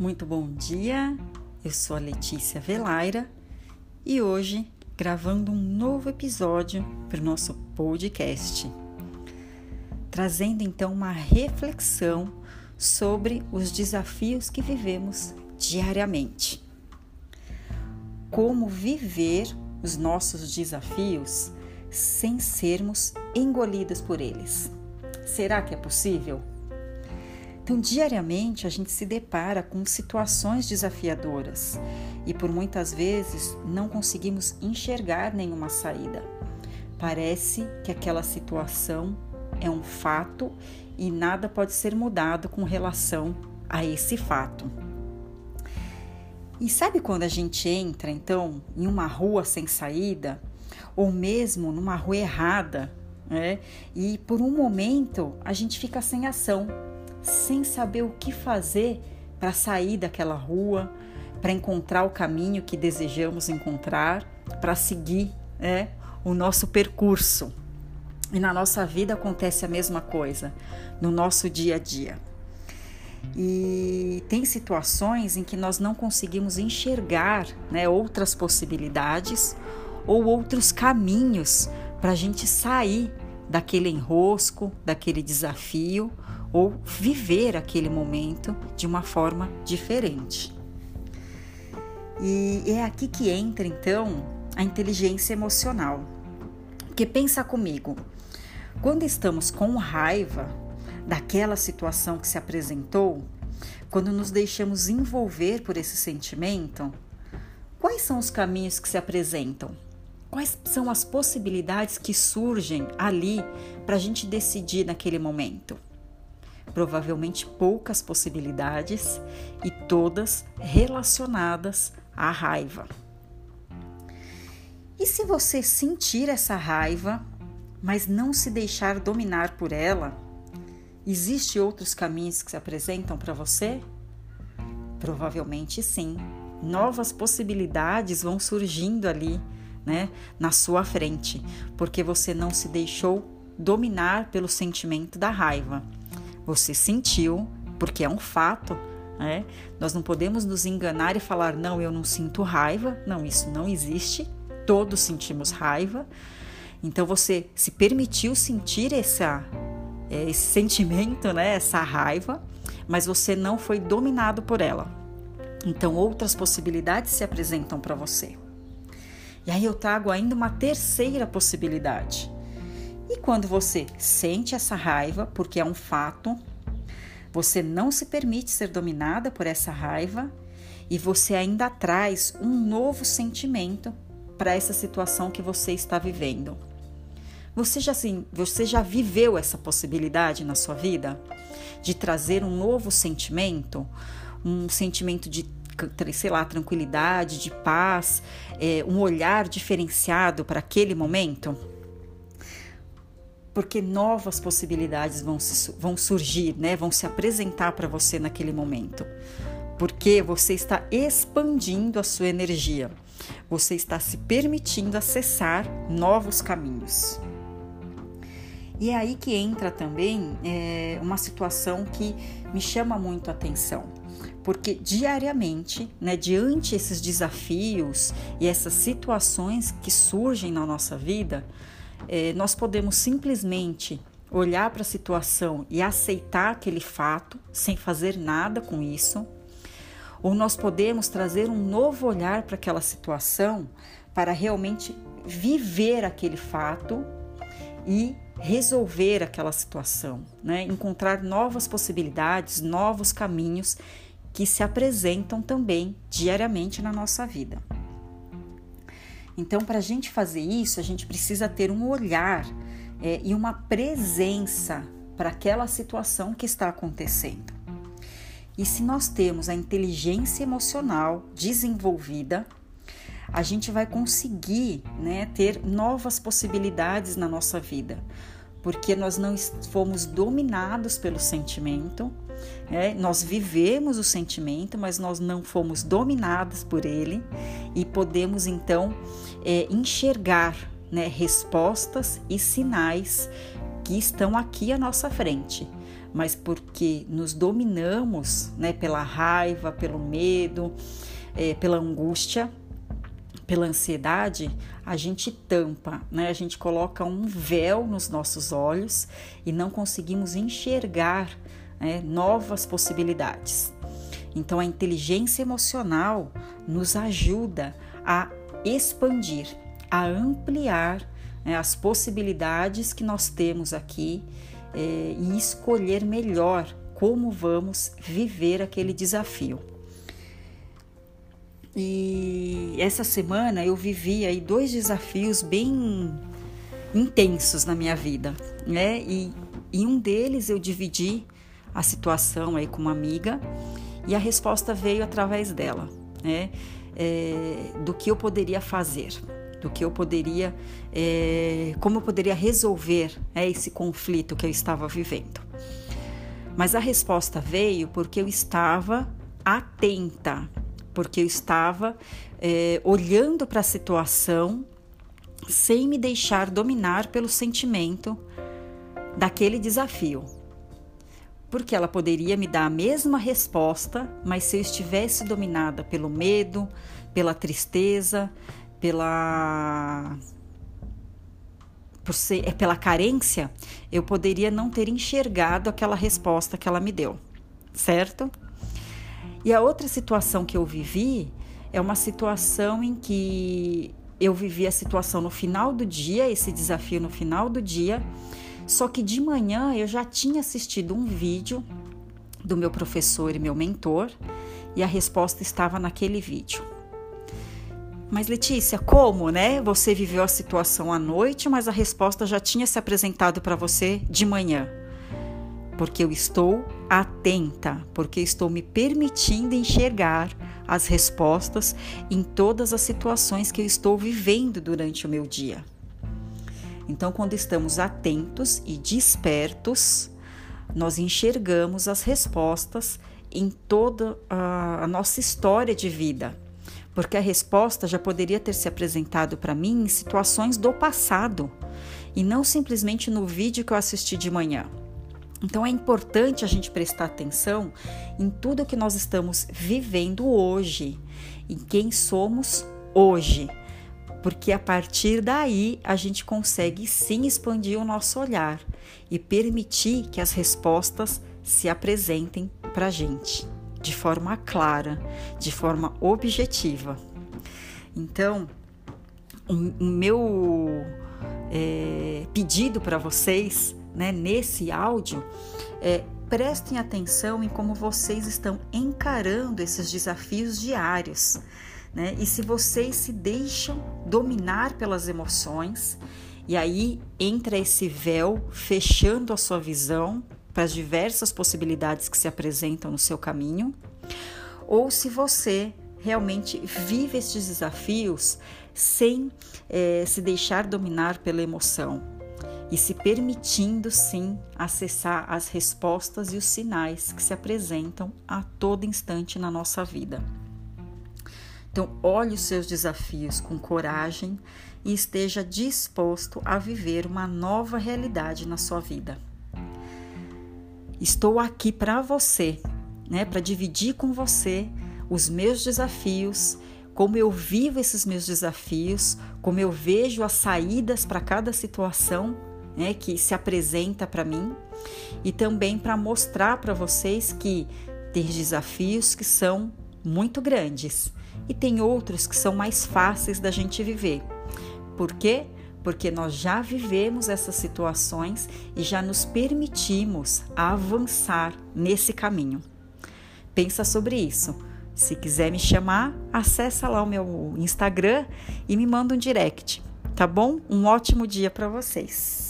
muito bom dia. Eu sou a Letícia Velaira e hoje gravando um novo episódio para o nosso podcast, trazendo então uma reflexão sobre os desafios que vivemos diariamente. Como viver os nossos desafios sem sermos engolidos por eles. Será que é possível? Então, diariamente a gente se depara com situações desafiadoras e por muitas vezes não conseguimos enxergar nenhuma saída. Parece que aquela situação é um fato e nada pode ser mudado com relação a esse fato. E sabe quando a gente entra então em uma rua sem saída ou mesmo numa rua errada, né? E por um momento a gente fica sem ação, sem saber o que fazer para sair daquela rua, para encontrar o caminho que desejamos encontrar, para seguir né, o nosso percurso. E na nossa vida acontece a mesma coisa, no nosso dia a dia. E tem situações em que nós não conseguimos enxergar né, outras possibilidades ou outros caminhos para a gente sair daquele enrosco, daquele desafio ou viver aquele momento de uma forma diferente. E é aqui que entra então a inteligência emocional. Porque pensa comigo, quando estamos com raiva daquela situação que se apresentou, quando nos deixamos envolver por esse sentimento, quais são os caminhos que se apresentam? Quais são as possibilidades que surgem ali para a gente decidir naquele momento? provavelmente poucas possibilidades e todas relacionadas à raiva. E se você sentir essa raiva, mas não se deixar dominar por ela, existem outros caminhos que se apresentam para você? Provavelmente sim. Novas possibilidades vão surgindo ali, né, na sua frente, porque você não se deixou dominar pelo sentimento da raiva. Você sentiu, porque é um fato, né? Nós não podemos nos enganar e falar, não, eu não sinto raiva. Não, isso não existe. Todos sentimos raiva. Então você se permitiu sentir essa, é, esse sentimento, né? essa raiva, mas você não foi dominado por ela. Então outras possibilidades se apresentam para você. E aí eu trago ainda uma terceira possibilidade. E quando você sente essa raiva, porque é um fato, você não se permite ser dominada por essa raiva e você ainda traz um novo sentimento para essa situação que você está vivendo. Você já, assim, você já viveu essa possibilidade na sua vida de trazer um novo sentimento, um sentimento de, sei lá, tranquilidade, de paz, é, um olhar diferenciado para aquele momento? porque novas possibilidades vão, se, vão surgir, né? vão se apresentar para você naquele momento. Porque você está expandindo a sua energia, você está se permitindo acessar novos caminhos. E é aí que entra também é, uma situação que me chama muito a atenção, porque diariamente, né, diante esses desafios e essas situações que surgem na nossa vida, é, nós podemos simplesmente olhar para a situação e aceitar aquele fato sem fazer nada com isso, ou nós podemos trazer um novo olhar para aquela situação para realmente viver aquele fato e resolver aquela situação, né? encontrar novas possibilidades, novos caminhos que se apresentam também diariamente na nossa vida. Então, para a gente fazer isso, a gente precisa ter um olhar é, e uma presença para aquela situação que está acontecendo. E se nós temos a inteligência emocional desenvolvida, a gente vai conseguir né, ter novas possibilidades na nossa vida, porque nós não fomos dominados pelo sentimento, é, nós vivemos o sentimento, mas nós não fomos dominados por ele e podemos então é, enxergar né, respostas e sinais que estão aqui à nossa frente, mas porque nos dominamos né, pela raiva, pelo medo, é, pela angústia, pela ansiedade, a gente tampa, né? A gente coloca um véu nos nossos olhos e não conseguimos enxergar né, novas possibilidades. Então, a inteligência emocional nos ajuda a expandir, a ampliar né, as possibilidades que nós temos aqui é, e escolher melhor como vamos viver aquele desafio. E essa semana eu vivi aí dois desafios bem intensos na minha vida, né? E em um deles eu dividi a situação aí com uma amiga e a resposta veio através dela, né? É, do que eu poderia fazer, do que eu poderia, é, como eu poderia resolver é, esse conflito que eu estava vivendo. Mas a resposta veio porque eu estava atenta porque eu estava é, olhando para a situação sem me deixar dominar pelo sentimento daquele desafio. Porque ela poderia me dar a mesma resposta, mas se eu estivesse dominada pelo medo, pela tristeza, pela por ser, é, pela carência, eu poderia não ter enxergado aquela resposta que ela me deu, certo? E a outra situação que eu vivi é uma situação em que eu vivi a situação no final do dia, esse desafio no final do dia, só que de manhã eu já tinha assistido um vídeo do meu professor e meu mentor e a resposta estava naquele vídeo. Mas Letícia, como, né? Você viveu a situação à noite, mas a resposta já tinha se apresentado para você de manhã porque eu estou atenta, porque estou me permitindo enxergar as respostas em todas as situações que eu estou vivendo durante o meu dia. Então, quando estamos atentos e despertos, nós enxergamos as respostas em toda a, nossa história de vida, porque a resposta já poderia ter se apresentado para mim em situações do passado e não simplesmente no vídeo que eu assisti de manhã. Então é importante a gente prestar atenção em tudo que nós estamos vivendo hoje, em quem somos hoje, porque a partir daí a gente consegue sim expandir o nosso olhar e permitir que as respostas se apresentem para a gente de forma clara, de forma objetiva. Então, o, meu é, pedido para vocês né, nesse áudio, é, prestem atenção em como vocês estão encarando esses desafios diários. Né? E se vocês se deixam dominar pelas emoções, e aí entra esse véu fechando a sua visão para as diversas possibilidades que se apresentam no seu caminho, ou se você realmente vive esses desafios sem é, se deixar dominar pela emoção, e se permitindo sim acessar as respostas e os sinais que se apresentam a todo instante na nossa vida. Então, olhe os seus desafios com coragem e esteja disposto a viver uma nova realidade na sua vida. Estou aqui para você, né, para dividir com você os meus desafios, como eu vivo esses meus desafios, como eu vejo as saídas para cada situação né, que se apresenta para mim. E também para mostrar para vocês que tem desafios que são muito grandes e tem outros que são mais fáceis da gente viver. Por quê? Porque nós já vivemos essas situações e já nos permitimos avançar nesse caminho. Pensa sobre isso. Se quiser me chamar, acessa lá o meu Instagram e me manda um direct, tá bom? Um ótimo dia para vocês.